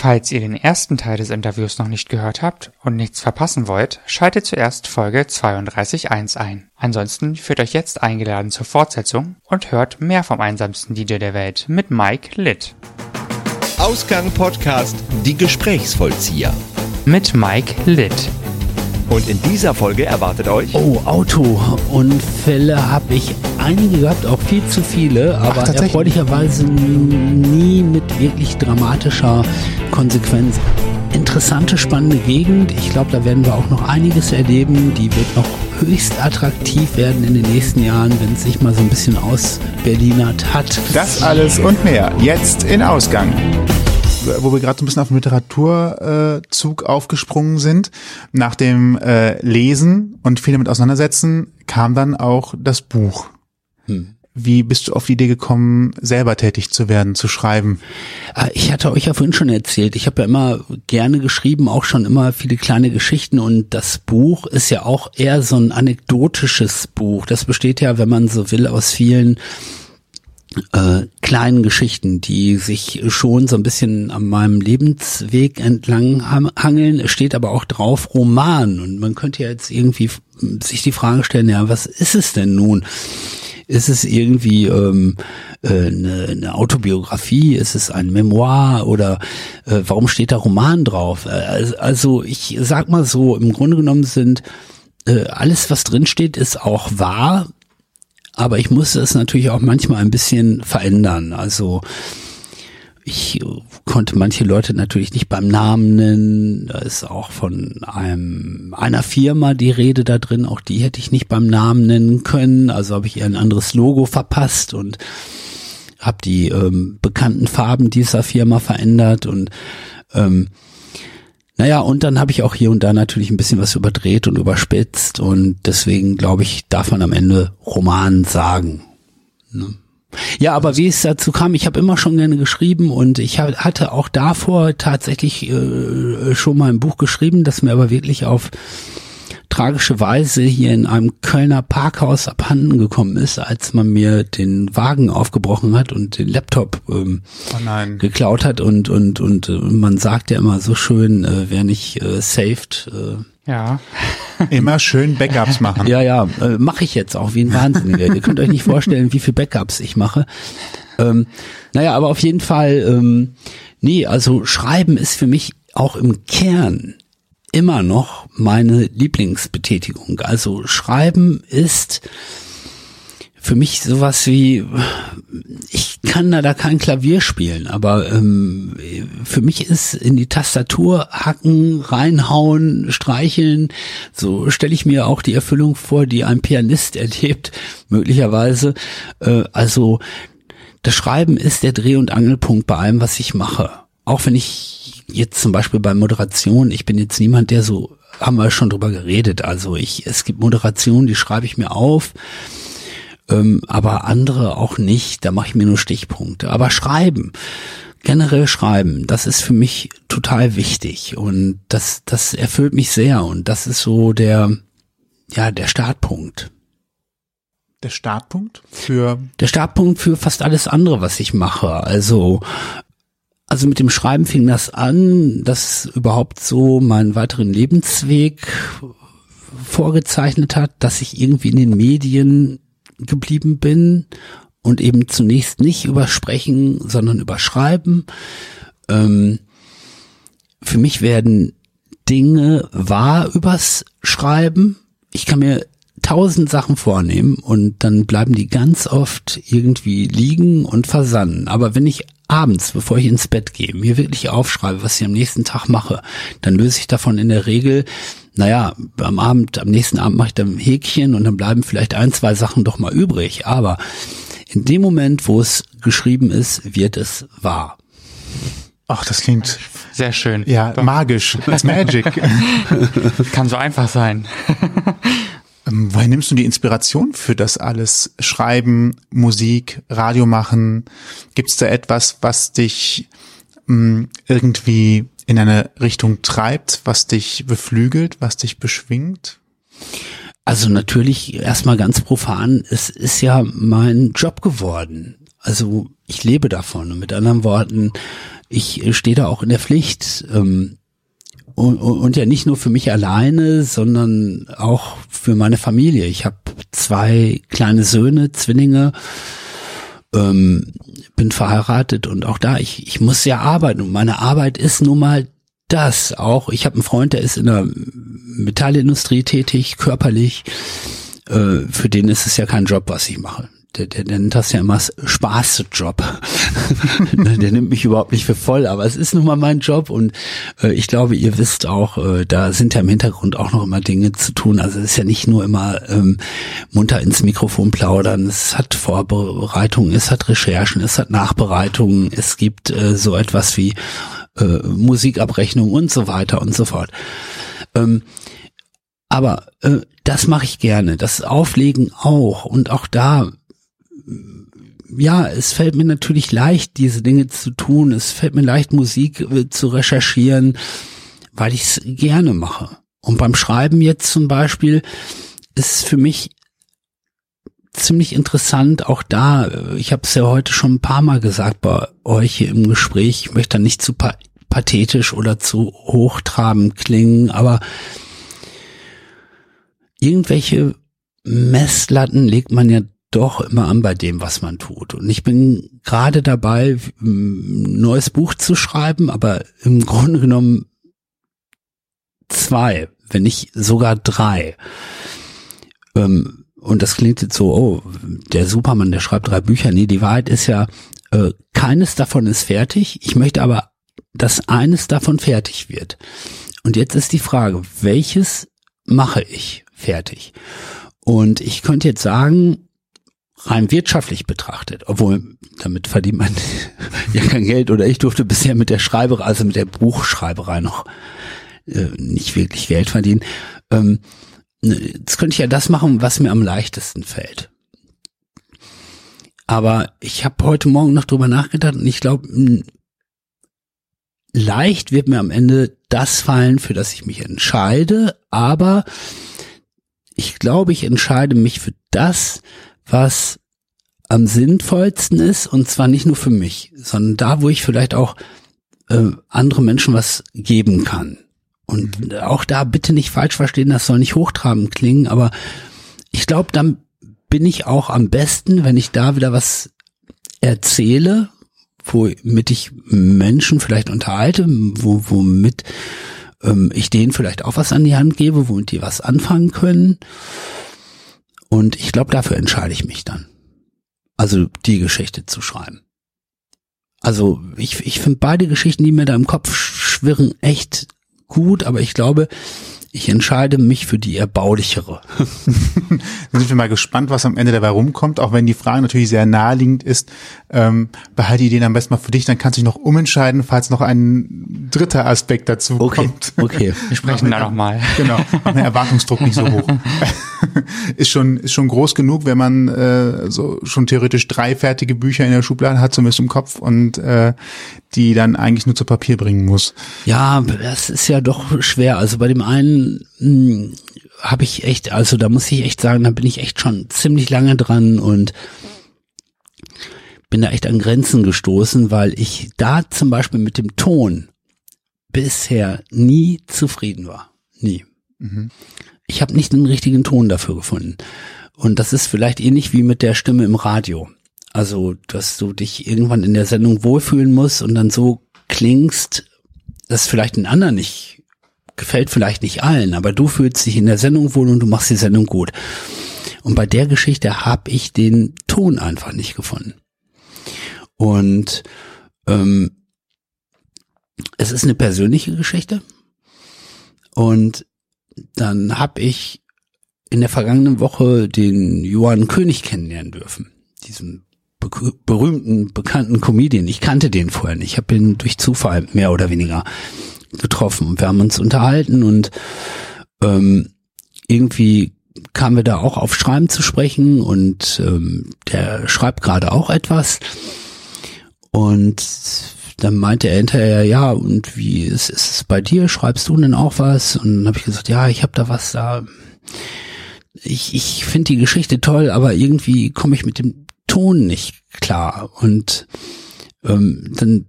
Falls ihr den ersten Teil des Interviews noch nicht gehört habt und nichts verpassen wollt, schaltet zuerst Folge 32.1 ein. Ansonsten führt euch jetzt eingeladen zur Fortsetzung und hört mehr vom einsamsten DJ der Welt mit Mike Litt. Ausgang Podcast Die Gesprächsvollzieher. Mit Mike Litt. Und in dieser Folge erwartet euch. Oh, Autounfälle habe ich einige gehabt, auch viel zu viele, aber Ach, erfreulicherweise nie mit wirklich dramatischer Konsequenz. Interessante, spannende Gegend. Ich glaube, da werden wir auch noch einiges erleben. Die wird noch höchst attraktiv werden in den nächsten Jahren, wenn es sich mal so ein bisschen ausberlinert hat. Das alles und mehr jetzt in Ausgang wo wir gerade so ein bisschen auf den Literaturzug aufgesprungen sind. Nach dem äh, Lesen und viel damit auseinandersetzen kam dann auch das Buch. Hm. Wie bist du auf die Idee gekommen, selber tätig zu werden, zu schreiben? Ah, ich hatte euch ja vorhin schon erzählt, ich habe ja immer gerne geschrieben, auch schon immer viele kleine Geschichten und das Buch ist ja auch eher so ein anekdotisches Buch. Das besteht ja, wenn man so will, aus vielen äh, kleinen Geschichten, die sich schon so ein bisschen an meinem Lebensweg entlang hangeln. Es steht aber auch drauf Roman und man könnte ja jetzt irgendwie sich die Frage stellen, ja, was ist es denn nun? Ist es irgendwie ähm, äh, eine, eine Autobiografie? Ist es ein Memoir? Oder äh, warum steht da Roman drauf? Äh, also ich sag mal so, im Grunde genommen sind äh, alles, was drin steht, ist auch wahr aber ich musste es natürlich auch manchmal ein bisschen verändern. Also ich konnte manche Leute natürlich nicht beim Namen nennen. Da ist auch von einem einer Firma die Rede da drin. Auch die hätte ich nicht beim Namen nennen können. Also habe ich ihr ein anderes Logo verpasst und habe die ähm, bekannten Farben dieser Firma verändert und ähm, naja, und dann habe ich auch hier und da natürlich ein bisschen was überdreht und überspitzt und deswegen glaube ich, darf man am Ende Roman sagen. Ne? Ja, aber wie es dazu kam, ich habe immer schon gerne geschrieben und ich hatte auch davor tatsächlich äh, schon mal ein Buch geschrieben, das mir aber wirklich auf tragische Weise hier in einem Kölner Parkhaus abhanden gekommen ist, als man mir den Wagen aufgebrochen hat und den Laptop ähm, oh geklaut hat und und und äh, man sagt ja immer so schön, äh, wer nicht äh, saved. Äh, ja. Immer schön Backups machen. Ja, ja, äh, mache ich jetzt auch wie ein Wahnsinniger. Ihr könnt euch nicht vorstellen, wie viel Backups ich mache. Ähm, naja, aber auf jeden Fall, ähm, nee, also Schreiben ist für mich auch im Kern immer noch meine Lieblingsbetätigung. Also Schreiben ist für mich sowas wie, ich kann da, kein Klavier spielen, aber ähm, für mich ist in die Tastatur hacken, reinhauen, streicheln, so stelle ich mir auch die Erfüllung vor, die ein Pianist erlebt, möglicherweise. Äh, also das Schreiben ist der Dreh- und Angelpunkt bei allem, was ich mache. Auch wenn ich jetzt zum Beispiel bei Moderation, ich bin jetzt niemand, der so, haben wir schon drüber geredet. Also ich, es gibt Moderationen, die schreibe ich mir auf, ähm, aber andere auch nicht. Da mache ich mir nur Stichpunkte. Aber schreiben, generell schreiben, das ist für mich total wichtig und das, das erfüllt mich sehr und das ist so der, ja, der Startpunkt. Der Startpunkt für? Der Startpunkt für fast alles andere, was ich mache. Also also mit dem Schreiben fing das an, dass überhaupt so meinen weiteren Lebensweg vorgezeichnet hat, dass ich irgendwie in den Medien geblieben bin und eben zunächst nicht über Sprechen, sondern über Schreiben. Ähm, für mich werden Dinge wahr übers Schreiben. Ich kann mir tausend Sachen vornehmen und dann bleiben die ganz oft irgendwie liegen und versanden. Aber wenn ich abends, bevor ich ins Bett gehe, mir wirklich aufschreibe, was ich am nächsten Tag mache, dann löse ich davon in der Regel, naja, am Abend, am nächsten Abend mache ich dann ein Häkchen und dann bleiben vielleicht ein, zwei Sachen doch mal übrig. Aber in dem Moment, wo es geschrieben ist, wird es wahr. Ach, das klingt sehr schön. Ja, magisch. It's magic. Kann so einfach sein. Ähm, woher nimmst du die Inspiration für das alles? Schreiben, Musik, Radio machen? Gibt es da etwas, was dich mh, mm, irgendwie in eine Richtung treibt, was dich beflügelt, was dich beschwingt? Also natürlich erstmal ganz profan, es ist ja mein Job geworden. Also ich lebe davon. Und mit anderen Worten, ich stehe da auch in der Pflicht. Ähm, und, und ja nicht nur für mich alleine, sondern auch für meine Familie. Ich habe zwei kleine Söhne, Zwillinge, ähm, bin verheiratet und auch da, ich, ich muss ja arbeiten und meine Arbeit ist nun mal das auch. Ich habe einen Freund, der ist in der Metallindustrie tätig, körperlich. Äh, für den ist es ja kein Job, was ich mache der, der, der nennt das ja immer Spaßjob. der nimmt mich überhaupt nicht für voll, aber es ist nun mal mein Job und äh, ich glaube, ihr wisst auch, äh, da sind ja im Hintergrund auch noch immer Dinge zu tun. Also es ist ja nicht nur immer ähm, munter ins Mikrofon plaudern, es hat Vorbereitungen, es hat Recherchen, es hat Nachbereitungen, es gibt äh, so etwas wie äh, Musikabrechnung und so weiter und so fort. Ähm, aber äh, das mache ich gerne, das Auflegen auch und auch da ja, es fällt mir natürlich leicht, diese Dinge zu tun. Es fällt mir leicht, Musik äh, zu recherchieren, weil ich es gerne mache. Und beim Schreiben jetzt zum Beispiel ist es für mich ziemlich interessant, auch da, äh, ich habe es ja heute schon ein paar Mal gesagt bei euch hier im Gespräch, ich möchte da nicht zu pathetisch oder zu hochtrabend klingen, aber irgendwelche Messlatten legt man ja doch immer an bei dem, was man tut. Und ich bin gerade dabei, ein neues Buch zu schreiben, aber im Grunde genommen zwei, wenn nicht sogar drei. Ähm, und das klingt jetzt so, oh, der Supermann, der schreibt drei Bücher. Nee, die Wahrheit ist ja, äh, keines davon ist fertig. Ich möchte aber, dass eines davon fertig wird. Und jetzt ist die Frage, welches mache ich fertig? Und ich könnte jetzt sagen, rein wirtschaftlich betrachtet, obwohl damit verdient man ja kein Geld oder ich durfte bisher mit der Schreiberei, also mit der Buchschreiberei noch äh, nicht wirklich Geld verdienen. Ähm, jetzt könnte ich ja das machen, was mir am leichtesten fällt. Aber ich habe heute Morgen noch drüber nachgedacht und ich glaube, leicht wird mir am Ende das fallen, für das ich mich entscheide, aber ich glaube, ich entscheide mich für das, was am sinnvollsten ist und zwar nicht nur für mich, sondern da, wo ich vielleicht auch äh, andere Menschen was geben kann. Und mhm. auch da bitte nicht falsch verstehen, das soll nicht hochtrabend klingen, aber ich glaube, dann bin ich auch am besten, wenn ich da wieder was erzähle, womit ich Menschen vielleicht unterhalte, wo, womit ähm, ich denen vielleicht auch was an die Hand gebe, womit die was anfangen können. Und ich glaube, dafür entscheide ich mich dann. Also die Geschichte zu schreiben. Also ich, ich finde beide Geschichten, die mir da im Kopf schwirren, echt gut, aber ich glaube, ich entscheide mich für die erbaulichere. Dann sind wir mal gespannt, was am Ende dabei rumkommt, auch wenn die Frage natürlich sehr naheliegend ist. Ähm, behalte die Ideen am besten mal für dich, dann kannst du dich noch umentscheiden, falls noch ein dritter Aspekt dazu okay, kommt. Okay, wir sprechen da nochmal. Genau, mach den Erwartungsdruck nicht so hoch. ist schon ist schon groß genug, wenn man äh, so schon theoretisch drei fertige Bücher in der Schublade hat, zumindest im Kopf und äh, die dann eigentlich nur zu Papier bringen muss. Ja, das ist ja doch schwer. Also bei dem einen hm, habe ich echt, also da muss ich echt sagen, da bin ich echt schon ziemlich lange dran und bin da echt an Grenzen gestoßen, weil ich da zum Beispiel mit dem Ton bisher nie zufrieden war. Nie. Mhm. Ich habe nicht den richtigen Ton dafür gefunden. Und das ist vielleicht ähnlich wie mit der Stimme im Radio. Also, dass du dich irgendwann in der Sendung wohlfühlen musst und dann so klingst, dass vielleicht den anderen nicht gefällt, vielleicht nicht allen, aber du fühlst dich in der Sendung wohl und du machst die Sendung gut. Und bei der Geschichte habe ich den Ton einfach nicht gefunden. Und ähm, es ist eine persönliche Geschichte. Und dann habe ich in der vergangenen Woche den Johann König kennenlernen dürfen. Diesen be berühmten, bekannten Comedian. Ich kannte den vorher nicht. Ich habe ihn durch Zufall mehr oder weniger getroffen. Wir haben uns unterhalten und ähm, irgendwie kamen wir da auch auf Schreiben zu sprechen und ähm, der schreibt gerade auch etwas. Und dann meinte er hinterher, ja, und wie ist, ist es bei dir? Schreibst du denn auch was? Und dann habe ich gesagt, ja, ich habe da was da. Ich, ich finde die Geschichte toll, aber irgendwie komme ich mit dem Ton nicht klar und ähm, dann,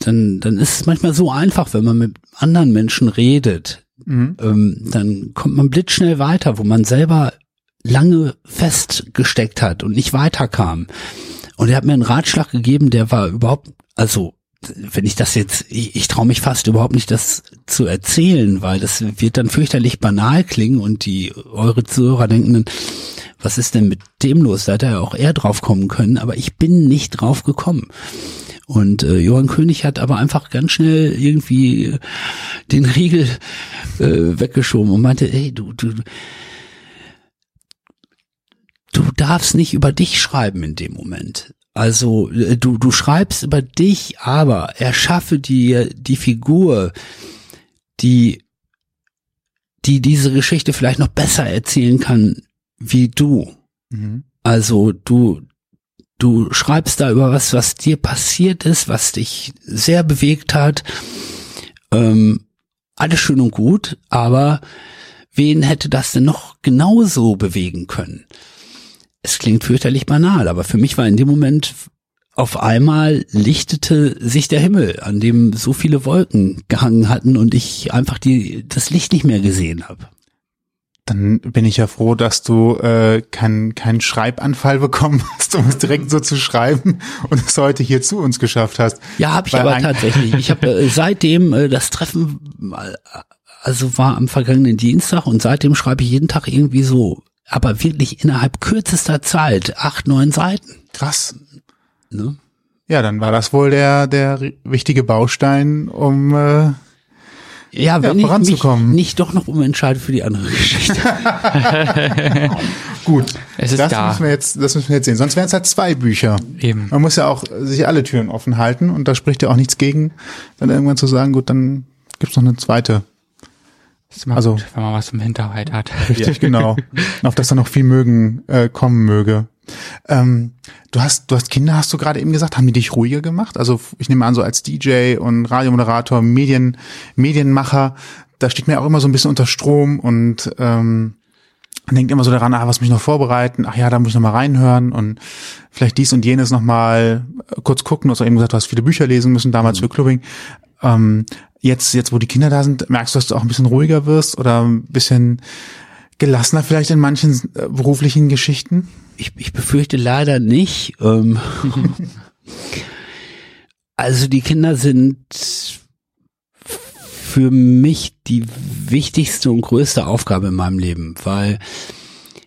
dann, dann ist es manchmal so einfach, wenn man mit anderen Menschen redet, mhm. ähm, dann kommt man blitzschnell weiter, wo man selber lange festgesteckt hat und nicht weiterkam. Und er hat mir einen Ratschlag gegeben, der war überhaupt, also wenn ich das jetzt, ich, ich traue mich fast überhaupt nicht, das zu erzählen, weil das wird dann fürchterlich banal klingen und die eure Zuhörer denken dann, was ist denn mit dem los? Da hätte er auch eher drauf kommen können, aber ich bin nicht drauf gekommen. Und äh, Johann König hat aber einfach ganz schnell irgendwie den Riegel äh, weggeschoben und meinte, ey, du, du, du darfst nicht über dich schreiben in dem Moment. Also äh, du, du schreibst über dich, aber erschaffe dir die Figur, die, die diese Geschichte vielleicht noch besser erzählen kann wie du. Mhm. Also du, du schreibst da über was, was dir passiert ist, was dich sehr bewegt hat. Ähm, alles schön und gut, aber wen hätte das denn noch genauso bewegen können? Es klingt fürchterlich banal, aber für mich war in dem Moment auf einmal lichtete sich der Himmel, an dem so viele Wolken gehangen hatten und ich einfach die, das Licht nicht mehr gesehen habe. Dann bin ich ja froh, dass du äh, keinen keinen Schreibanfall bekommen hast, um es direkt so zu schreiben und es heute hier zu uns geschafft hast. Ja, habe ich aber tatsächlich. Ich habe äh, seitdem äh, das Treffen, äh, also war am vergangenen Dienstag und seitdem schreibe ich jeden Tag irgendwie so aber wirklich innerhalb kürzester Zeit acht, neun Seiten. Krass. Ne? Ja, dann war das wohl der, der wichtige Baustein, um äh, ja, wenn ja, ich mich nicht doch noch umentscheide für die andere Geschichte. Gut, es ist das da. müssen wir jetzt, das müssen wir jetzt sehen. Sonst wären es halt zwei Bücher. Eben. Man muss ja auch sich alle Türen offen halten und da spricht ja auch nichts gegen, dann irgendwann zu sagen, gut, dann gibt's noch eine zweite ist immer also, gut, wenn man was im Hinterhalt hat. Richtig, genau. Auf das dann noch viel mögen, äh, kommen möge. Ähm, du hast, du hast Kinder, hast du gerade eben gesagt, haben die dich ruhiger gemacht? Also ich nehme an, so als DJ und Radiomoderator, Medien, Medienmacher, da steht mir auch immer so ein bisschen unter Strom und ähm, denkt immer so daran, ah, was mich noch vorbereiten, ach ja, da muss ich noch mal reinhören und vielleicht dies und jenes noch mal kurz gucken. Du hast auch eben gesagt, du hast viele Bücher lesen müssen, damals mhm. für Clubbing. Ähm, jetzt, jetzt, wo die Kinder da sind, merkst du, dass du auch ein bisschen ruhiger wirst oder ein bisschen gelassener vielleicht in manchen äh, beruflichen Geschichten? Ich, ich befürchte leider nicht. Ähm, also die Kinder sind für mich die wichtigste und größte Aufgabe in meinem Leben, weil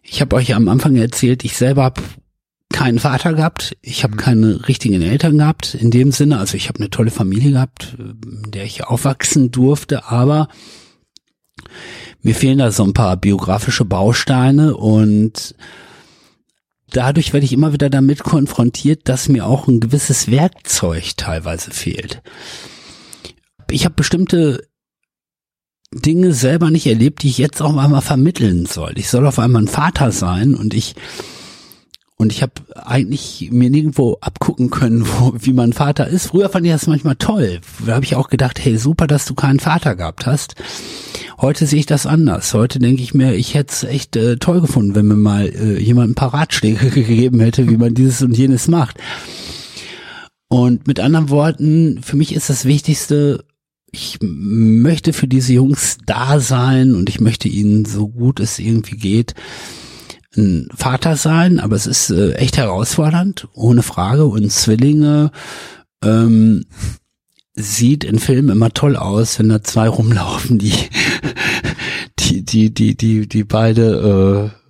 ich habe euch am Anfang erzählt, ich selber habe keinen Vater gehabt, ich habe mhm. keine richtigen Eltern gehabt in dem Sinne. Also ich habe eine tolle Familie gehabt, in der ich aufwachsen durfte, aber mir fehlen da so ein paar biografische Bausteine und dadurch werde ich immer wieder damit konfrontiert, dass mir auch ein gewisses Werkzeug teilweise fehlt. Ich habe bestimmte Dinge selber nicht erlebt, die ich jetzt auch einmal vermitteln soll. Ich soll auf einmal ein Vater sein und ich und ich habe eigentlich mir nirgendwo abgucken können, wo, wie mein Vater ist. Früher fand ich das manchmal toll. Da habe ich auch gedacht, hey, super, dass du keinen Vater gehabt hast. Heute sehe ich das anders. Heute denke ich mir, ich hätte es echt äh, toll gefunden, wenn mir mal äh, jemand ein paar Ratschläge gegeben hätte, wie man dieses und jenes macht. Und mit anderen Worten, für mich ist das Wichtigste, ich möchte für diese Jungs da sein und ich möchte ihnen so gut es irgendwie geht, ein Vater sein, aber es ist äh, echt herausfordernd, ohne Frage. Und Zwillinge ähm, sieht in Filmen immer toll aus, wenn da zwei rumlaufen, die die die die die die beide äh,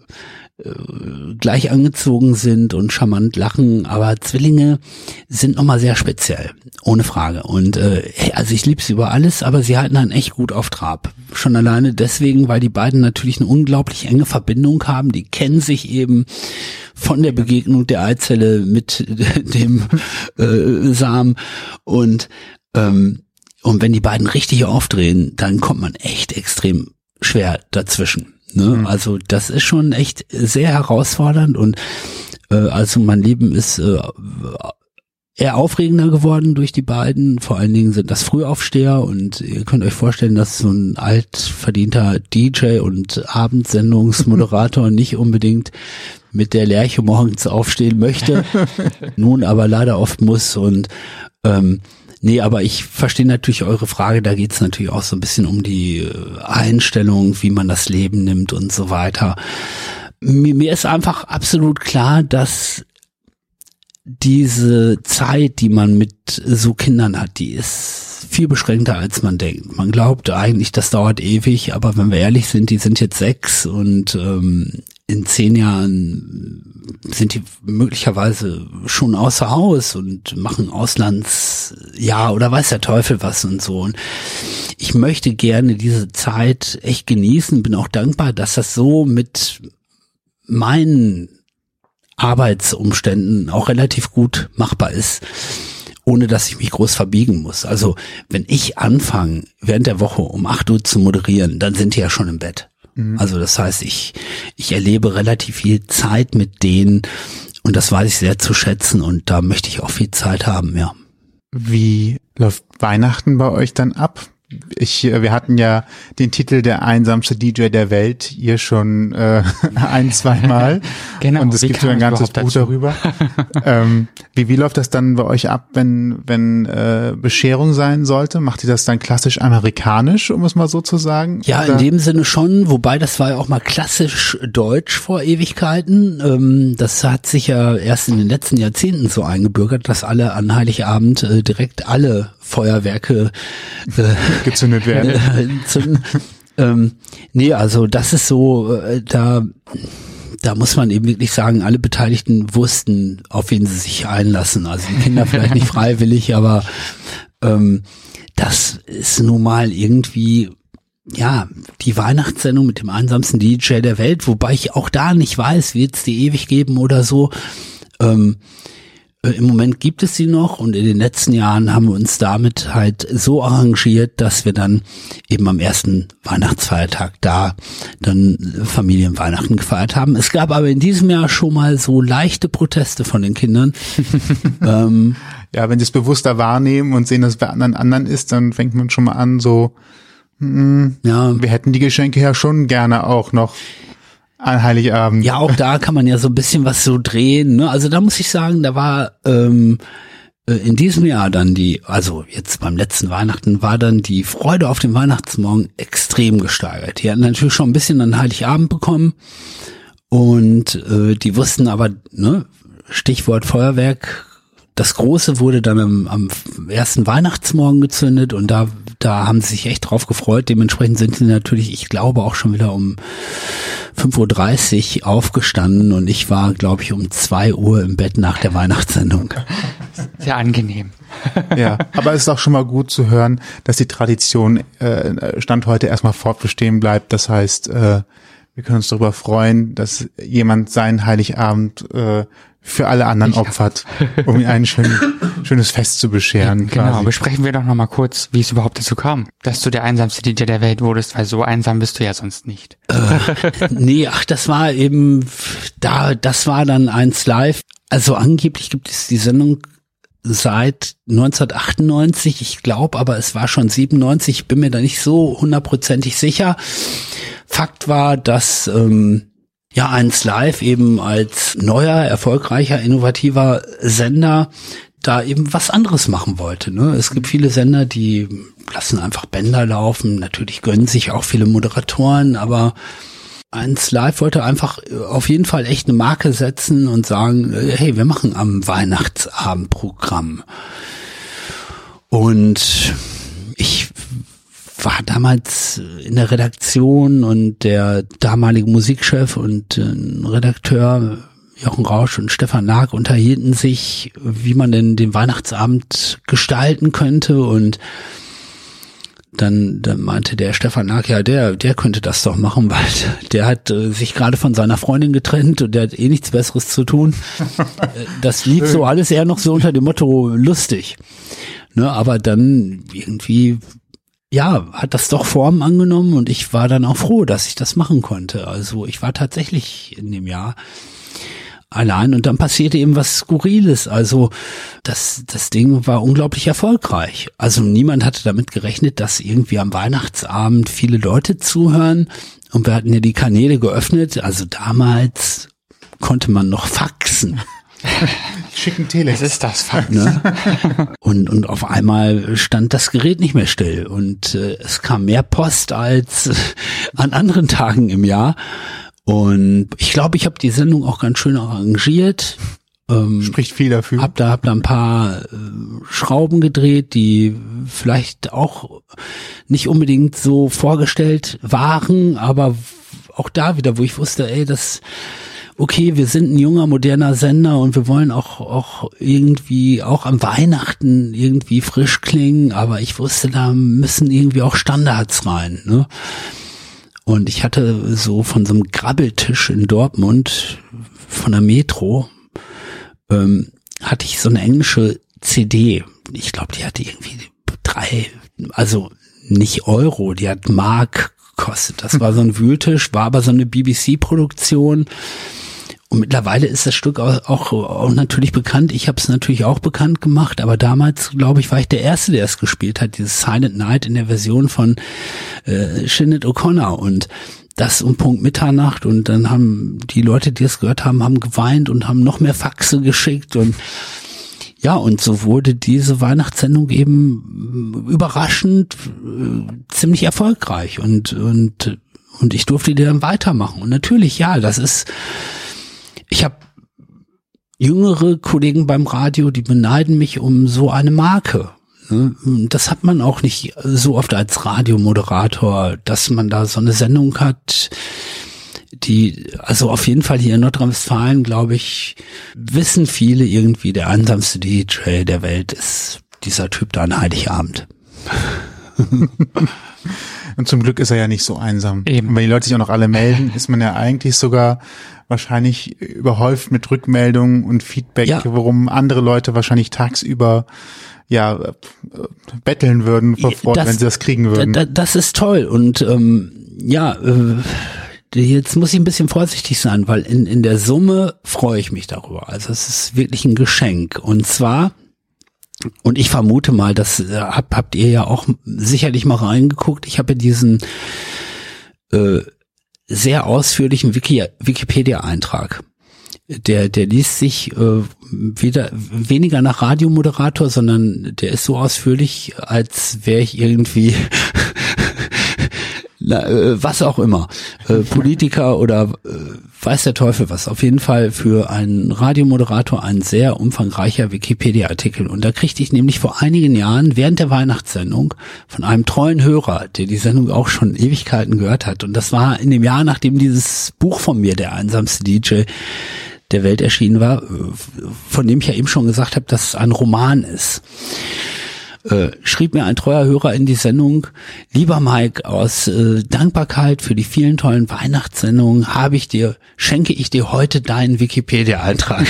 gleich angezogen sind und charmant lachen, aber Zwillinge sind nochmal sehr speziell, ohne Frage. Und äh, also ich liebe sie über alles, aber sie halten dann echt gut auf Trab. Schon alleine deswegen, weil die beiden natürlich eine unglaublich enge Verbindung haben. Die kennen sich eben von der Begegnung der Eizelle mit dem äh, Samen und ähm, und wenn die beiden richtig aufdrehen, dann kommt man echt extrem schwer dazwischen. Ne? Mhm. Also das ist schon echt sehr herausfordernd und äh, also mein Leben ist äh, eher aufregender geworden durch die beiden. Vor allen Dingen sind das Frühaufsteher und ihr könnt euch vorstellen, dass so ein altverdienter DJ und Abendsendungsmoderator nicht unbedingt mit der Lerche morgens aufstehen möchte, nun aber leider oft muss und ähm, Nee, aber ich verstehe natürlich eure Frage. Da geht's natürlich auch so ein bisschen um die äh, Einstellung, wie man das Leben nimmt und so weiter. Mir, mir ist einfach absolut klar, dass diese Zeit, die man mit so Kindern hat, die ist viel beschränkter, als man denkt. Man glaubt eigentlich, das dauert ewig, aber wenn wir ehrlich sind, die sind jetzt sechs und ähm, in zehn Jahren sind die möglicherweise schon außer Haus und machen Auslandsjahr oder weiß der Teufel was und so. Und ich möchte gerne diese Zeit echt genießen, bin auch dankbar, dass das so mit meinen Arbeitsumständen auch relativ gut machbar ist, ohne dass ich mich groß verbiegen muss. Also wenn ich anfange, während der Woche um acht Uhr zu moderieren, dann sind die ja schon im Bett. Mhm. Also das heißt, ich, ich erlebe relativ viel Zeit mit denen und das weiß ich sehr zu schätzen und da möchte ich auch viel Zeit haben, ja. Wie läuft Weihnachten bei euch dann ab? Ich, äh, wir hatten ja den Titel der einsamste DJ der Welt hier schon äh, ein, zwei Mal. genau. Und es gibt so ein ganzes Buch dazu? darüber. ähm, wie, wie läuft das dann bei euch ab, wenn, wenn äh, Bescherung sein sollte? Macht ihr das dann klassisch amerikanisch, um es mal so zu sagen? Ja, Oder? in dem Sinne schon, wobei das war ja auch mal klassisch deutsch vor Ewigkeiten. Ähm, das hat sich ja erst in den letzten Jahrzehnten so eingebürgert, dass alle an Heiligabend äh, direkt alle Feuerwerke äh, gezündet werden. Äh, ähm, nee, also das ist so, äh, da da muss man eben wirklich sagen, alle Beteiligten wussten, auf wen sie sich einlassen. Also die Kinder vielleicht nicht freiwillig, aber ähm, das ist nun mal irgendwie ja, die Weihnachtssendung mit dem einsamsten DJ der Welt, wobei ich auch da nicht weiß, wird es die ewig geben oder so. Ähm, äh, Im Moment gibt es sie noch und in den letzten Jahren haben wir uns damit halt so arrangiert, dass wir dann eben am ersten Weihnachtsfeiertag da dann Familienweihnachten gefeiert haben. Es gab aber in diesem Jahr schon mal so leichte Proteste von den Kindern. ähm, ja, wenn sie es bewusster wahrnehmen und sehen, dass es bei anderen anderen ist, dann fängt man schon mal an, so, mh, ja, wir hätten die Geschenke ja schon gerne auch noch. An Heiligabend. Ja, auch da kann man ja so ein bisschen was so drehen. Ne? Also da muss ich sagen, da war ähm, äh, in diesem Jahr dann die, also jetzt beim letzten Weihnachten war dann die Freude auf den Weihnachtsmorgen extrem gesteigert. Die hatten natürlich schon ein bisschen an Heiligabend bekommen und äh, die wussten aber, ne, Stichwort Feuerwerk, das Große wurde dann am, am ersten Weihnachtsmorgen gezündet und da, da haben sie sich echt drauf gefreut. Dementsprechend sind sie natürlich, ich glaube, auch schon wieder um 5.30 Uhr aufgestanden und ich war, glaube ich, um 2 Uhr im Bett nach der Weihnachtssendung. Sehr angenehm. ja, aber es ist auch schon mal gut zu hören, dass die Tradition äh, Stand heute erstmal fortbestehen bleibt. Das heißt, äh, wir können uns darüber freuen, dass jemand seinen Heiligabend äh, für alle anderen ich opfert, um ihm ein schön, schönes Fest zu bescheren. Genau, quasi. besprechen wir doch nochmal kurz, wie es überhaupt dazu kam, dass du der einsamste DJ der Welt wurdest, weil so einsam bist du ja sonst nicht. Äh, nee, ach, das war eben, da, das war dann eins live. Also angeblich gibt es die Sendung seit 1998, ich glaube, aber es war schon 97, ich bin mir da nicht so hundertprozentig sicher. Fakt war, dass ähm, ja, eins live eben als neuer, erfolgreicher, innovativer Sender da eben was anderes machen wollte. Ne? Es gibt viele Sender, die lassen einfach Bänder laufen. Natürlich gönnen sich auch viele Moderatoren, aber eins live wollte einfach auf jeden Fall echt eine Marke setzen und sagen, hey, wir machen am Weihnachtsabend Programm. Und ich war damals in der Redaktion und der damalige Musikchef und äh, Redakteur Jochen Rausch und Stefan Nag unterhielten sich, wie man denn den Weihnachtsabend gestalten könnte und dann, dann meinte der Stefan Nag, ja, der, der könnte das doch machen, weil der hat äh, sich gerade von seiner Freundin getrennt und der hat eh nichts Besseres zu tun. Äh, das lief so alles eher noch so unter dem Motto lustig. Ne, aber dann irgendwie ja, hat das doch Form angenommen und ich war dann auch froh, dass ich das machen konnte. Also ich war tatsächlich in dem Jahr allein und dann passierte eben was Skurriles. Also das, das Ding war unglaublich erfolgreich. Also niemand hatte damit gerechnet, dass irgendwie am Weihnachtsabend viele Leute zuhören und wir hatten ja die Kanäle geöffnet. Also damals konnte man noch faxen. Schicken Telex. Was ist das? Fakt? Ne? und, und auf einmal stand das Gerät nicht mehr still und äh, es kam mehr Post als äh, an anderen Tagen im Jahr. Und ich glaube, ich habe die Sendung auch ganz schön arrangiert. Ähm, Spricht viel dafür. hab da, hab da ein paar äh, Schrauben gedreht, die vielleicht auch nicht unbedingt so vorgestellt waren, aber auch da wieder, wo ich wusste, ey, das okay, wir sind ein junger, moderner Sender und wir wollen auch, auch irgendwie, auch am Weihnachten irgendwie frisch klingen, aber ich wusste, da müssen irgendwie auch Standards rein, ne? Und ich hatte so von so einem Grabbeltisch in Dortmund, von der Metro, ähm, hatte ich so eine englische CD. Ich glaube, die hatte irgendwie drei, also nicht Euro, die hat Mark gekostet. Das war so ein Wühltisch, war aber so eine BBC-Produktion. Und mittlerweile ist das Stück auch, auch, auch natürlich bekannt. Ich habe es natürlich auch bekannt gemacht, aber damals, glaube ich, war ich der Erste, der es gespielt hat, dieses Silent Night in der Version von äh, Sinead O'Connor. Und das um Punkt Mitternacht und dann haben die Leute, die es gehört haben, haben geweint und haben noch mehr Faxe geschickt und ja, und so wurde diese Weihnachtssendung eben überraschend äh, ziemlich erfolgreich und und und ich durfte die dann weitermachen und natürlich ja, das ist ich habe jüngere Kollegen beim Radio, die beneiden mich um so eine Marke. Ne? Das hat man auch nicht so oft als Radiomoderator, dass man da so eine Sendung hat, die, also auf jeden Fall hier in Nordrhein-Westfalen, glaube ich, wissen viele irgendwie, der einsamste DJ der Welt ist dieser Typ da an Heiligabend. Und zum Glück ist er ja nicht so einsam. Eben. Und wenn die Leute sich auch noch alle melden, ist man ja eigentlich sogar wahrscheinlich überhäuft mit Rückmeldungen und Feedback, Ja. worum andere Leute wahrscheinlich tagsüber ja äh, betteln würden vor Freude, wenn sie das kriegen würden. Da, da, das ist toll und ähm, ja, äh, jetzt muss ich ein bisschen vorsichtig sein, weil in, in der Summe freue ich mich darüber. Also es ist wirklich ein Geschenk und zwar und ich vermute mal, das äh, habt, habt ihr ja auch sicherlich mal reingeguckt. Ich habe diesen äh, sehr ausführlichen Wiki Wikipedia-Eintrag. Der, der liest sich äh, wieder weniger nach Radiomoderator, sondern der ist so ausführlich, als wäre ich irgendwie was auch immer, äh, Politiker oder äh, weiß der Teufel was. Auf jeden Fall für einen Radiomoderator ein sehr umfangreicher Wikipedia-Artikel. Und da kriegte ich nämlich vor einigen Jahren während der Weihnachtssendung von einem treuen Hörer, der die Sendung auch schon Ewigkeiten gehört hat. Und das war in dem Jahr, nachdem dieses Buch von mir, der einsamste DJ, der Welt erschienen war, äh, von dem ich ja eben schon gesagt habe, dass es ein Roman ist äh, schrieb mir ein treuer Hörer in die Sendung, lieber Mike, aus äh, Dankbarkeit für die vielen tollen Weihnachtssendungen habe ich dir, schenke ich dir heute deinen Wikipedia-Eintrag.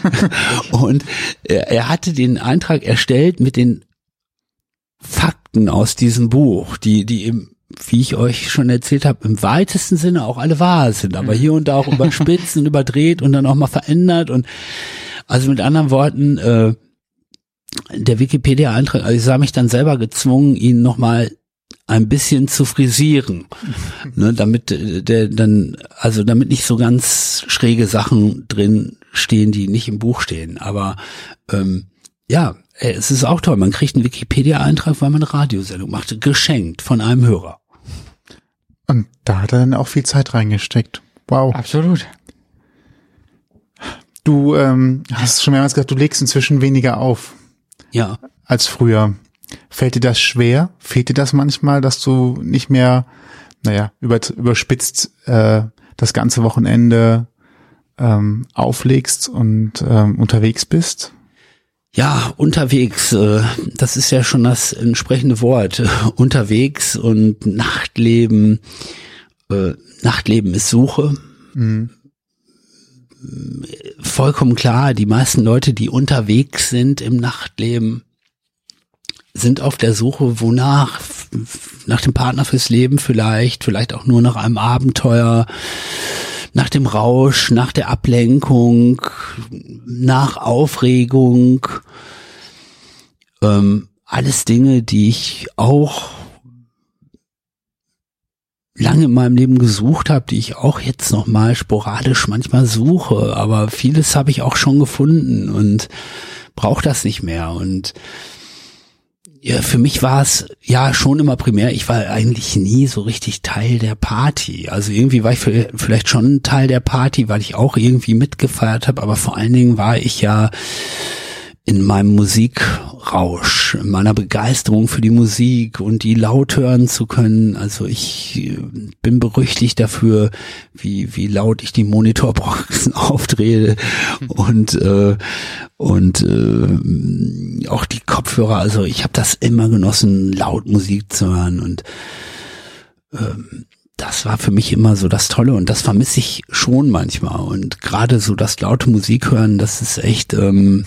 Und er, er hatte den Eintrag erstellt mit den Fakten aus diesem Buch, die, die im wie ich euch schon erzählt habe, im weitesten Sinne auch alle wahr sind, aber hier und da auch überspitzt und überdreht und dann auch mal verändert und also mit anderen Worten, äh, der Wikipedia-Eintrag, also ich sah mich dann selber gezwungen, ihn nochmal ein bisschen zu frisieren, ne, damit äh, der dann, also damit nicht so ganz schräge Sachen drin stehen, die nicht im Buch stehen. Aber ähm, ja, äh, es ist auch toll. Man kriegt einen Wikipedia-Eintrag, weil man eine Radiosendung macht, geschenkt von einem Hörer. Und da hat er dann auch viel Zeit reingesteckt. Wow. Absolut. Du ähm, hast schon mehrmals gesagt, du legst inzwischen weniger auf Ja, als früher. Fällt dir das schwer? Fehlt dir das manchmal, dass du nicht mehr, naja, über, überspitzt äh, das ganze Wochenende ähm, auflegst und ähm, unterwegs bist? Ja, unterwegs, äh, das ist ja schon das entsprechende Wort. unterwegs und Nachtleben. Äh, Nachtleben ist Suche. Vollkommen klar, die meisten Leute, die unterwegs sind im Nachtleben, sind auf der Suche, wonach? Nach dem Partner fürs Leben vielleicht, vielleicht auch nur nach einem Abenteuer, nach dem Rausch, nach der Ablenkung, nach Aufregung. Ähm, alles Dinge, die ich auch lange in meinem Leben gesucht habe, die ich auch jetzt noch mal sporadisch manchmal suche, aber vieles habe ich auch schon gefunden und brauche das nicht mehr. Und ja, für mich war es ja schon immer primär, ich war eigentlich nie so richtig Teil der Party. Also irgendwie war ich vielleicht schon Teil der Party, weil ich auch irgendwie mitgefeiert habe, aber vor allen Dingen war ich ja in meinem Musikrausch, in meiner Begeisterung für die Musik und die laut hören zu können. Also ich äh, bin berüchtigt dafür, wie, wie laut ich die Monitorboxen aufdrehe und, äh, und äh, auch die Kopfhörer. Also ich habe das immer genossen, laut Musik zu hören und ähm, das war für mich immer so das Tolle und das vermisse ich schon manchmal. Und gerade so das laute Musik hören, das ist echt, ähm,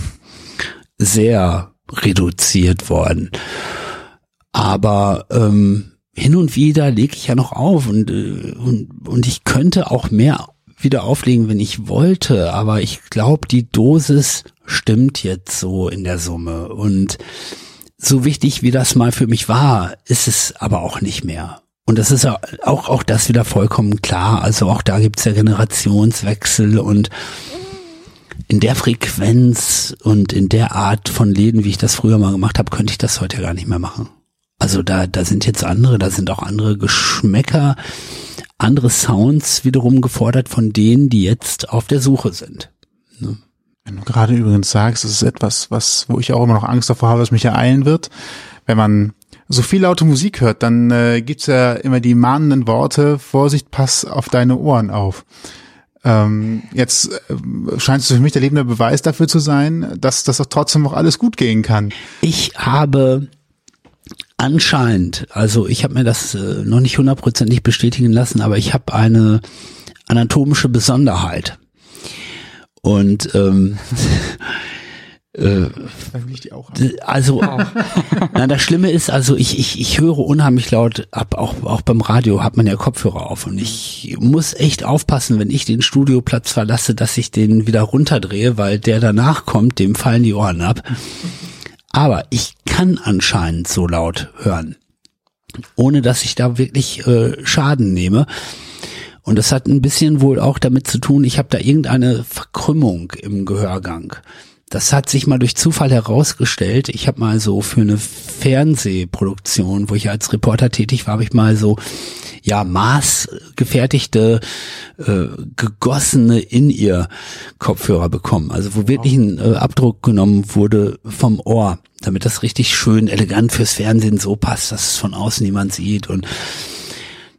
sehr reduziert worden. Aber ähm, hin und wieder lege ich ja noch auf und, äh, und, und ich könnte auch mehr wieder auflegen, wenn ich wollte, aber ich glaube, die Dosis stimmt jetzt so in der Summe. Und so wichtig wie das mal für mich war, ist es aber auch nicht mehr. Und das ist auch, auch das wieder vollkommen klar. Also auch da gibt's ja Generationswechsel und in der Frequenz und in der Art von Läden, wie ich das früher mal gemacht habe, könnte ich das heute gar nicht mehr machen. Also da, da sind jetzt andere, da sind auch andere Geschmäcker, andere Sounds wiederum gefordert von denen, die jetzt auf der Suche sind. Ne? Wenn du gerade übrigens sagst, es ist etwas, was, wo ich auch immer noch Angst davor habe, was mich ereilen wird, wenn man so viel laute Musik hört, dann äh, gibt's ja immer die mahnenden Worte, Vorsicht, pass auf deine Ohren auf. Ähm, jetzt äh, scheint es für mich der lebende Beweis dafür zu sein, dass das doch trotzdem noch alles gut gehen kann. Ich habe anscheinend, also ich habe mir das äh, noch nicht hundertprozentig bestätigen lassen, aber ich habe eine anatomische Besonderheit. Und ähm, Äh, die auch also, na, das Schlimme ist, also ich, ich, ich höre unheimlich laut ab, auch, auch beim Radio hat man ja Kopfhörer auf und ich muss echt aufpassen, wenn ich den Studioplatz verlasse, dass ich den wieder runterdrehe, weil der danach kommt, dem fallen die Ohren ab. Aber ich kann anscheinend so laut hören, ohne dass ich da wirklich äh, Schaden nehme. Und das hat ein bisschen wohl auch damit zu tun, ich habe da irgendeine Verkrümmung im Gehörgang das hat sich mal durch Zufall herausgestellt. Ich habe mal so für eine Fernsehproduktion, wo ich als Reporter tätig war, habe ich mal so ja maßgefertigte äh, gegossene in ihr Kopfhörer bekommen. Also wo wirklich ein äh, Abdruck genommen wurde vom Ohr, damit das richtig schön elegant fürs Fernsehen so passt, dass es von außen niemand sieht und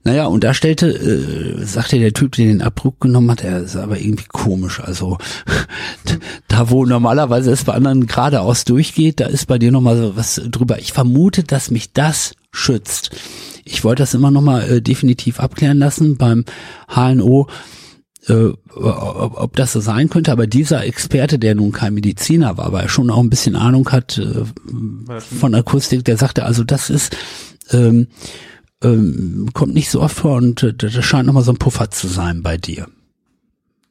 naja, und da stellte, äh, sagte der Typ, der den Abdruck genommen hat, er ist aber irgendwie komisch. Also da, wo normalerweise es bei anderen geradeaus durchgeht, da ist bei dir nochmal so was drüber. Ich vermute, dass mich das schützt. Ich wollte das immer nochmal äh, definitiv abklären lassen beim HNO, äh, ob, ob das so sein könnte. Aber dieser Experte, der nun kein Mediziner war, aber er schon auch ein bisschen Ahnung hat äh, von Akustik, der sagte, also das ist ähm, ähm, kommt nicht so oft vor und äh, das scheint nochmal so ein Puffer zu sein bei dir.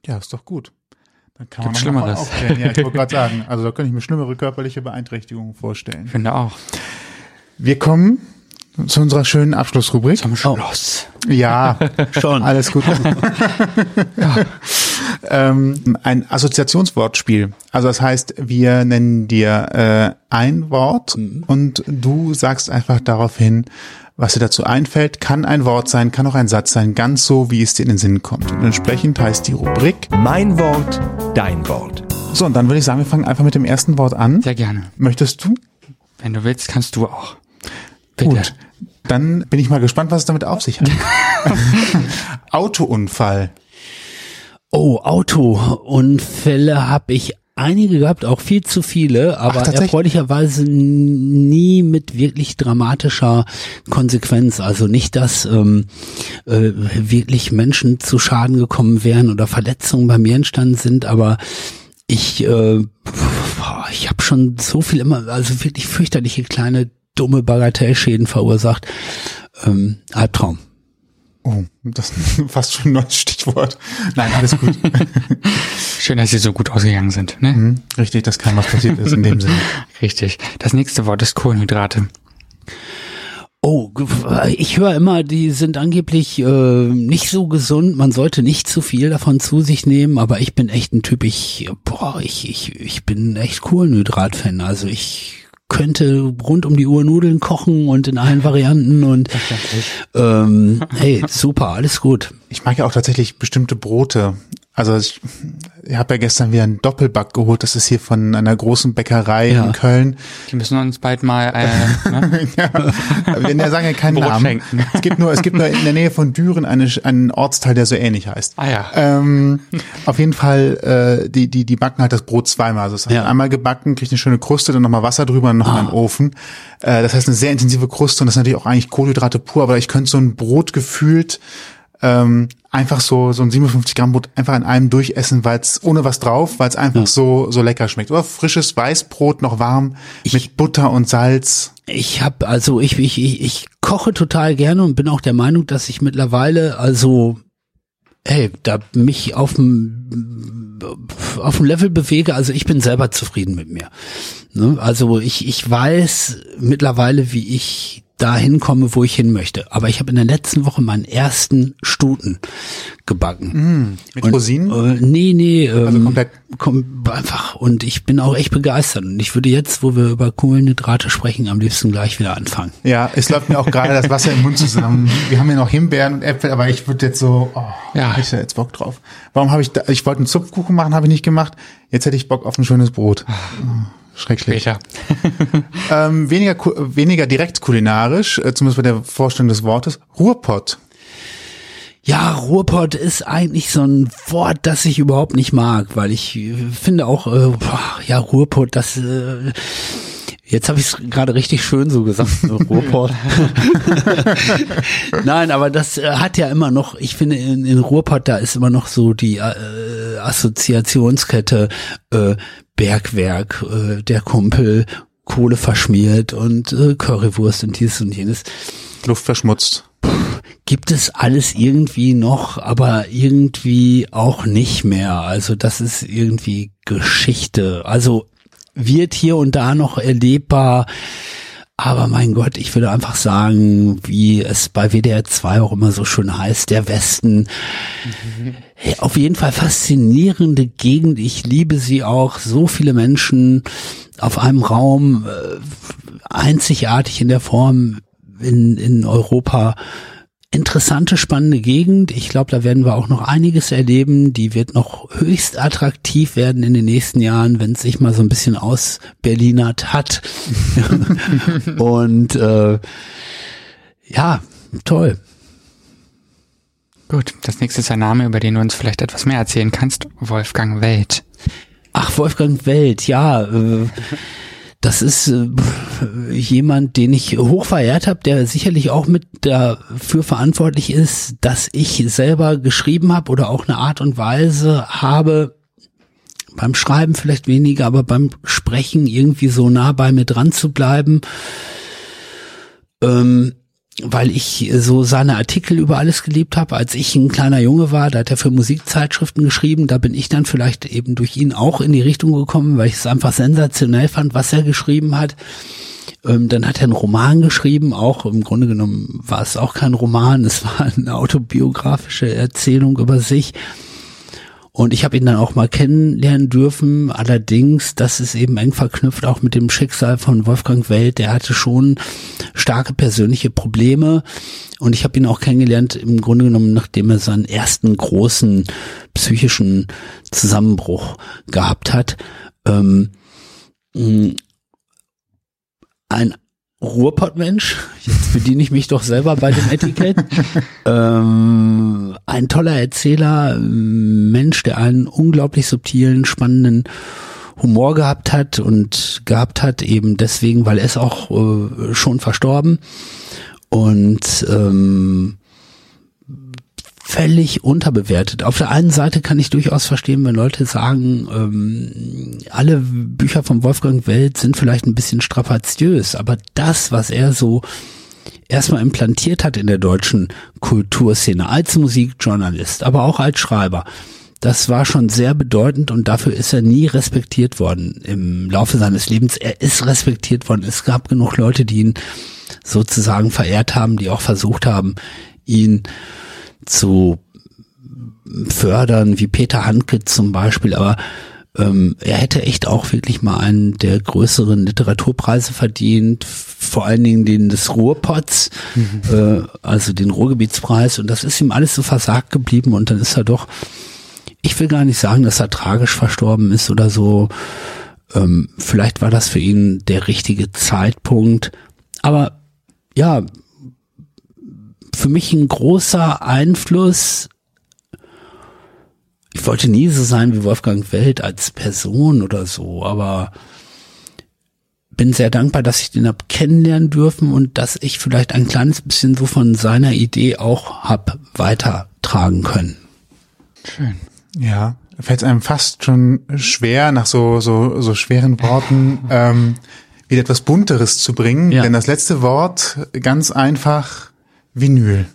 Ja, ist doch gut. Dann kann Gibt man Schlimmeres. aufklären. Ja, ich wollte gerade sagen, also da könnte ich mir schlimmere körperliche Beeinträchtigungen vorstellen. Ich finde auch. Wir kommen zu unserer schönen Abschlussrubrik. Zum Schluss. Oh. Ja, schon. Alles gut. ja. ähm, ein Assoziationswortspiel. Also das heißt, wir nennen dir äh, ein Wort mhm. und du sagst einfach daraufhin, was dir dazu einfällt, kann ein Wort sein, kann auch ein Satz sein, ganz so, wie es dir in den Sinn kommt. Und entsprechend heißt die Rubrik Mein Wort, dein Wort. So, und dann würde ich sagen, wir fangen einfach mit dem ersten Wort an. Sehr gerne. Möchtest du? Wenn du willst, kannst du auch. Bitte. Gut. Dann bin ich mal gespannt, was es damit auf sich hat. Autounfall. Oh, Autounfälle habe ich einige gehabt, auch viel zu viele, aber Ach, erfreulicherweise nie mit wirklich dramatischer Konsequenz. Also nicht, dass ähm, äh, wirklich Menschen zu Schaden gekommen wären oder Verletzungen bei mir entstanden sind, aber ich, äh, ich habe schon so viel immer, also wirklich fürchterliche kleine dumme Bagatellschäden verursacht. Ähm, Albtraum. Oh, das ist fast schon ein neues Stichwort. Nein, alles gut. Schön, dass Sie so gut ausgegangen sind. Ne? Mhm, richtig, dass kein was passiert ist in dem Sinne. Richtig. Das nächste Wort ist Kohlenhydrate. Oh, ich höre immer, die sind angeblich äh, nicht so gesund. Man sollte nicht zu viel davon zu sich nehmen. Aber ich bin echt ein Typ. Ich, boah, ich, ich, ich bin echt Kohlenhydrat-Fan. Also ich könnte rund um die Uhr Nudeln kochen und in allen Varianten und ähm, hey, super, alles gut. Ich mag ja auch tatsächlich bestimmte Brote. Also ich, ich habe ja gestern wieder einen Doppelback geholt. Das ist hier von einer großen Bäckerei Ja. in Köln. Die müssen uns bald mal, äh, ne? ja, wir sagen ja keinen Brot Namen. schenken. Es gibt nur, es gibt nur in der Nähe von Düren eine, einen Ortsteil, der so ähnlich heißt. Ah ja. Ähm, auf jeden Fall, äh, die, die, die backen halt das Brot zweimal. Also es hat Ja. einmal gebacken, kriegt eine schöne Kruste, dann nochmal Wasser drüber und noch in einen Ofen. Äh, das heißt eine sehr intensive Kruste und das ist natürlich auch eigentlich Kohlenhydrate pur, aber ich könnte so ein Brot gefühlt ähm, einfach so so ein 57 Gramm Brot einfach in einem durchessen, weil es ohne was drauf, weil es einfach so so lecker schmeckt. Oder frisches Weißbrot noch warm mit Butter und Salz. Ich habe also ich, ich ich ich koche total gerne und bin auch der Meinung, dass ich mittlerweile also hey, da mich auf dem auf dem Level bewege, also ich bin selber zufrieden mit mir. Ne? Also ich ich weiß mittlerweile, wie ich dahin komme, wo ich hin möchte. Aber ich habe in der letzten Woche meinen ersten Stuten gebacken. Mit Und, Rosinen? Äh, nee, nee. Ähm, Also komplett. Kom einfach. Und ich bin auch echt begeistert. Und ich würde jetzt, wo wir über Kohlenhydrate sprechen, am liebsten gleich wieder anfangen. Ja, es läuft mir auch gerade das Wasser im Mund zusammen. Wir haben ja noch Himbeeren und Äpfel, aber ich würde jetzt so, oh, Ja. ich da jetzt Bock drauf. Warum habe ich da, ich wollte einen Zupfkuchen machen, habe ich nicht gemacht. Jetzt hätte ich Bock auf ein schönes Brot. Schrecklich. Später. Ähm, weniger, weniger direkt kulinarisch, äh, zumindest bei der Vorstellung des Wortes, Ruhrpott. Ja, Ruhrpott ist eigentlich so ein Wort, das ich überhaupt nicht mag, weil ich äh, finde auch, äh, boah, ja, Ruhrpott, das, äh, jetzt habe ich es gerade richtig schön so gesagt, so Ruhrpott. Nein, aber das äh, hat ja immer noch, ich finde, in, in Ruhrpott, da ist immer noch so die äh, Assoziationskette äh, Bergwerk, äh, der Kumpel, Kohle verschmiert und äh, Currywurst und dieses und jenes Luft verschmutzt. gibt es alles irgendwie noch, aber irgendwie auch nicht mehr. Also das ist irgendwie Geschichte. Also wird hier und da noch erlebbar. Aber mein Gott, ich würde einfach sagen, wie es bei WDR 2 auch immer so schön heißt, der Westen. Hey, auf jeden Fall faszinierende Gegend. Ich liebe sie auch. So viele Menschen auf einem Raum, äh, einzigartig in der Form in, in Europa interessante, spannende Gegend. Ich glaube, da werden wir auch noch einiges erleben. Die wird noch höchst attraktiv werden in den nächsten Jahren, wenn es sich mal so ein bisschen aus Berlinert hat. Und äh, ja, toll. Gut, das nächste ist ein Name, über den du uns vielleicht etwas mehr erzählen kannst. Wolfgang Welt. Ach, Wolfgang Welt, ja. Äh, das ist äh, jemand, den ich hoch verehrt habe, der sicherlich auch mit dafür verantwortlich ist, dass ich selber geschrieben habe oder auch eine Art und Weise habe, beim Schreiben vielleicht weniger, aber beim Sprechen irgendwie so nah bei mir dran zu bleiben. Ähm, weil ich so seine Artikel über alles geliebt habe. Als ich ein kleiner Junge war, da hat er für Musikzeitschriften geschrieben. Da bin ich dann vielleicht eben durch ihn auch in die Richtung gekommen, weil ich es einfach sensationell fand, was er geschrieben hat. Ähm, dann hat er einen Roman geschrieben, auch im Grunde genommen war es auch kein Roman, es war eine autobiografische Erzählung über sich. Und ich habe ihn dann auch mal kennenlernen dürfen. Allerdings, das ist eben eng verknüpft auch mit dem Schicksal von Wolfgang Welt. Der hatte schon starke persönliche Probleme. Und ich habe ihn auch kennengelernt, im Grunde genommen, nachdem er seinen ersten großen psychischen Zusammenbruch gehabt hat. Ähm, ein Ruhrpottmensch, jetzt bediene ich mich doch selber bei dem Etikett. ähm, ein toller Erzähler, Mensch, der einen unglaublich subtilen, spannenden Humor gehabt hat und gehabt hat eben deswegen, weil er ist auch äh, schon verstorben und ähm, völlig unterbewertet. Auf der einen Seite kann ich durchaus verstehen, wenn Leute sagen, ähm, alle Bücher von Wolfgang Welt sind vielleicht ein bisschen strapaziös, aber das, was er so erstmal implantiert hat in der deutschen Kulturszene als Musikjournalist, aber auch als Schreiber, das war schon sehr bedeutend und dafür ist er nie respektiert worden im Laufe seines Lebens. Er ist respektiert worden. Es gab genug Leute, die ihn sozusagen verehrt haben, die auch versucht haben, ihn zu fördern, wie Peter Handke zum Beispiel, aber ähm, er hätte echt auch wirklich mal einen der größeren Literaturpreise verdient, vor allen Dingen den des Ruhrpots, mhm. äh, also den Ruhrgebietspreis. Und das ist ihm alles so versagt geblieben. Und dann ist er doch, ich will gar nicht sagen, dass er tragisch verstorben ist oder so, ähm, vielleicht war das für ihn der richtige Zeitpunkt, aber ja, für mich ein großer Einfluss ich wollte nie so sein wie Wolfgang Welt als Person oder so, aber bin sehr dankbar, dass ich den hab kennenlernen dürfen und dass ich vielleicht ein kleines bisschen so von seiner Idee auch hab weitertragen können. Schön. Ja, fällt einem fast schon schwer, nach so, so, so schweren Worten ähm, wieder etwas Bunteres zu bringen. Ja. Denn das letzte Wort ganz einfach Vinyl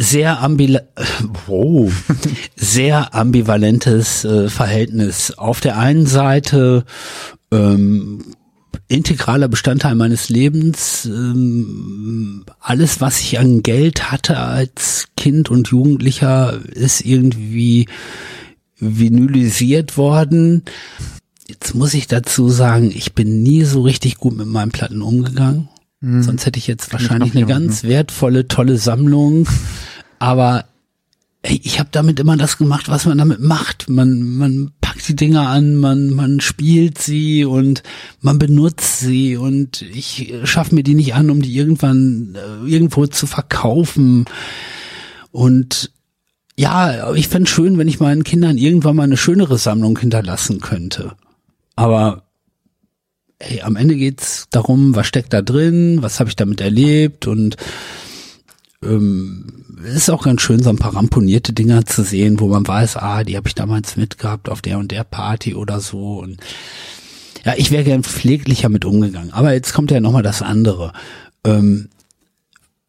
sehr ambila oh, sehr ambivalentes äh, Verhältnis. Auf der einen Seite ähm, integraler Bestandteil meines Lebens. Ähm, alles, was ich an Geld hatte als Kind und Jugendlicher, ist irgendwie vinylisiert worden. Jetzt muss ich dazu sagen, ich bin nie so richtig gut mit meinen Platten umgegangen. Hm. Sonst hätte ich jetzt wahrscheinlich eine ganz wertvolle, tolle Sammlung. Aber ey, ich habe damit immer das gemacht, was man damit macht. Man, man packt die Dinger an, man, man spielt sie und man benutzt sie und ich schaffe mir die nicht an, um die irgendwann äh, irgendwo zu verkaufen. Und ja, ich fände schön, wenn ich meinen Kindern irgendwann mal eine schönere Sammlung hinterlassen könnte. Aber hey, am Ende geht's darum, was steckt da drin, was habe ich damit erlebt und ähm, ist auch ganz schön, so ein paar ramponierte Dinger zu sehen, wo man weiß, ah, die habe ich damals mitgehabt auf der und der Party oder so. Und ja, ich wäre gern pfleglicher mit umgegangen. Aber jetzt kommt ja nochmal das andere. Ähm,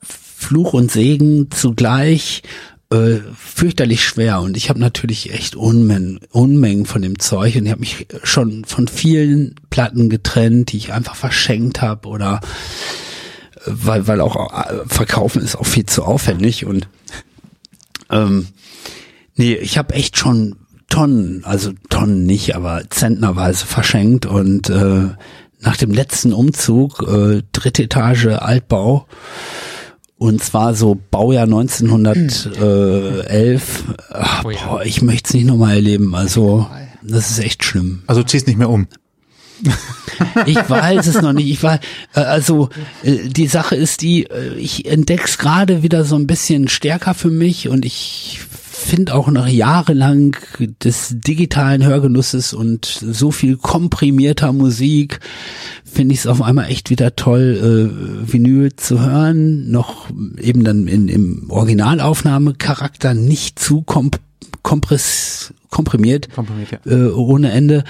Fluch und Segen zugleich äh, fürchterlich schwer. Und ich habe natürlich echt Unmengen, Unmengen von dem Zeug. Und ich habe mich schon von vielen Platten getrennt, die ich einfach verschenkt habe oder weil, weil auch äh, verkaufen ist auch viel zu aufwendig. Und ähm, nee, ich habe echt schon Tonnen, also Tonnen nicht, aber zentnerweise verschenkt. Und äh, nach dem letzten Umzug, äh, dritte Etage Altbau, und zwar so Baujahr 1911. Ach, boah, ich möchte es nicht nochmal erleben. Also, das ist echt schlimm. Also du ziehst nicht mehr um. Ich weiß es noch nicht. Ich war, äh, also äh, die Sache ist die, äh, ich entdeck's gerade wieder so ein bisschen stärker für mich und ich finde auch nach jahrelang des digitalen Hörgenusses und so viel komprimierter Musik, finde ich es auf einmal echt wieder toll, äh, Vinyl zu hören. Noch eben dann in, im Originalaufnahmecharakter nicht zu komp kompress komprimiert, komprimiert ja. äh, ohne Ende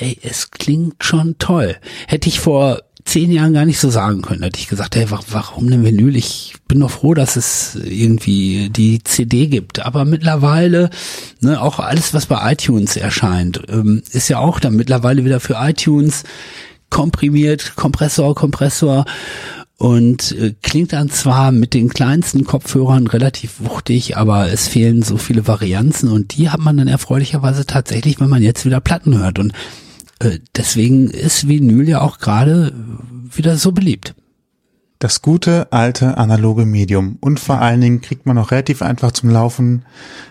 ey, es klingt schon toll. Hätte ich vor zehn Jahren gar nicht so sagen können. Hätte ich gesagt, ey, warum denn Vinyl? Ich bin doch froh, dass es irgendwie die CD gibt. Aber mittlerweile, ne, auch alles, was bei iTunes erscheint, ähm, ist ja auch dann mittlerweile wieder für iTunes komprimiert, Kompressor, Kompressor und äh, klingt dann zwar mit den kleinsten Kopfhörern relativ wuchtig, aber es fehlen so viele Varianzen und die hat man dann erfreulicherweise tatsächlich, wenn man jetzt wieder Platten hört und deswegen ist Vinyl ja auch gerade wieder so beliebt. Das gute alte analoge Medium und vor allen Dingen kriegt man auch relativ einfach zum Laufen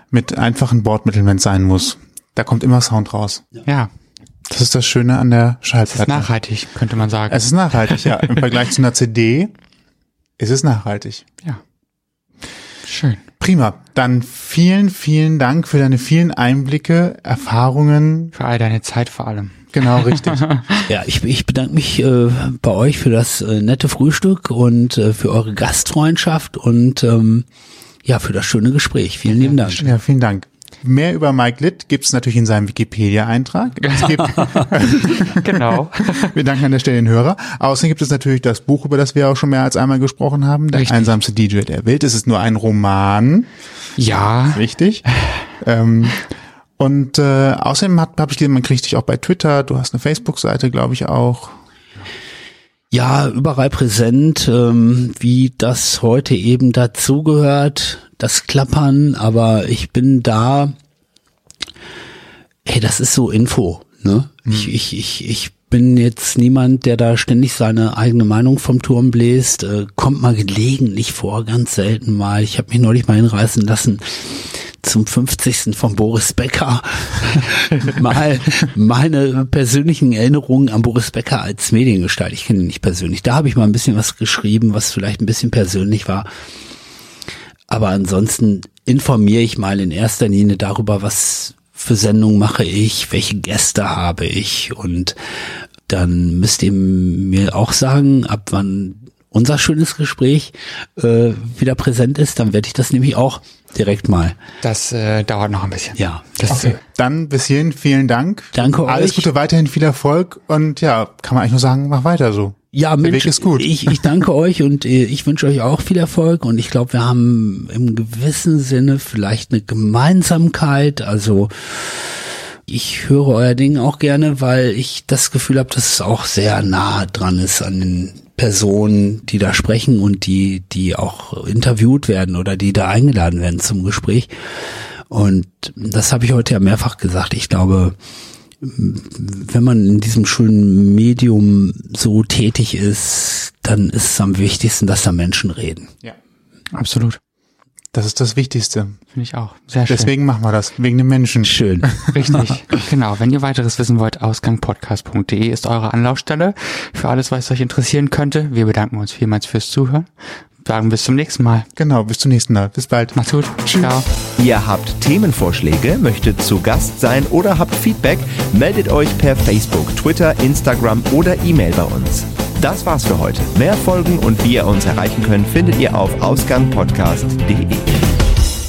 mit einfachen Bordmitteln, wenn es sein muss. Da kommt immer Sound raus. Ja. Das ist das Schöne an der Schallplatte. Es ist nachhaltig, könnte man sagen. Es ist nachhaltig, ja. Im Vergleich zu einer CD ist es nachhaltig. Ja. Schön. Prima. Dann vielen, vielen Dank für deine vielen Einblicke, Erfahrungen. Für all deine Zeit vor allem. Genau, richtig. ja, ich, ich bedanke mich äh, bei euch für das äh, nette Frühstück und äh, für eure Gastfreundschaft und ähm, ja, für das schöne Gespräch. Vielen lieben Dank. Ja, vielen Dank. Mehr über Mike Litt gibt es natürlich in seinem Wikipedia-Eintrag. genau. wir danken an der Stelle den Hörer. Außerdem gibt es natürlich das Buch, über das wir auch schon mehr als einmal gesprochen haben, Der Richtig. einsamste DJ der Welt. Es ist nur ein Roman. Ja. Richtig. Ähm, und äh, außerdem habe hab ich gesehen, man kriegt dich auch bei Twitter. Du hast eine Facebook-Seite, glaube ich, auch. Ja, überall präsent, ähm, wie das heute eben dazugehört, das Klappern, aber ich bin da, hey, das ist so Info, ne? Ich, ich, ich, ich bin jetzt niemand, der da ständig seine eigene Meinung vom Turm bläst. Äh, kommt mal gelegentlich vor, ganz selten mal. Ich habe mich neulich mal hinreißen lassen zum 50. von Boris Becker mal meine persönlichen Erinnerungen an Boris Becker als Mediengestalt. Ich kenne ihn nicht persönlich. Da habe ich mal ein bisschen was geschrieben, was vielleicht ein bisschen persönlich war. Aber ansonsten informiere ich mal in erster Linie darüber, was für Sendungen mache ich, welche Gäste habe ich und dann müsst ihr mir auch sagen, ab wann unser schönes Gespräch äh, wieder präsent ist, dann werde ich das nämlich auch direkt mal. Das äh, dauert noch ein bisschen. Ja. Das, Okay. Dann bis hierhin vielen Dank. Danke Alles euch. Gute, weiterhin viel Erfolg und ja, kann man eigentlich nur sagen, mach weiter so. Ja, Der Mensch, Weg ist gut. Ich, ich danke euch und äh, ich wünsche euch auch viel Erfolg und ich glaube, wir haben im gewissen Sinne vielleicht eine Gemeinsamkeit. Also ich höre euer Ding auch gerne, weil ich das Gefühl habe, dass es auch sehr nah dran ist an den Personen, die da sprechen und die, die auch interviewt werden oder die da eingeladen werden zum Gespräch. Und das habe ich heute ja mehrfach gesagt. Ich glaube, wenn man in diesem schönen Medium so tätig ist, dann ist es am wichtigsten, dass da Menschen reden. Ja. absolut. Das ist das Wichtigste. Finde ich auch. Sehr schön. Deswegen machen wir das, wegen den Menschen. Schön. Richtig. genau. Wenn ihr weiteres wissen wollt, ausgangpodcast.de ist eure Anlaufstelle für alles, was euch interessieren könnte. Wir bedanken uns vielmals fürs Zuhören. Sagen bis zum nächsten Mal. Genau, bis zum nächsten Mal. Bis bald. Macht's gut. Ciao. Ihr habt Themenvorschläge, möchtet zu Gast sein oder habt Feedback, meldet euch per Facebook, Twitter, Instagram oder E-Mail bei uns. Das war's für heute. Mehr Folgen und wie ihr uns erreichen könnt, findet ihr auf ausgangpodcast.de.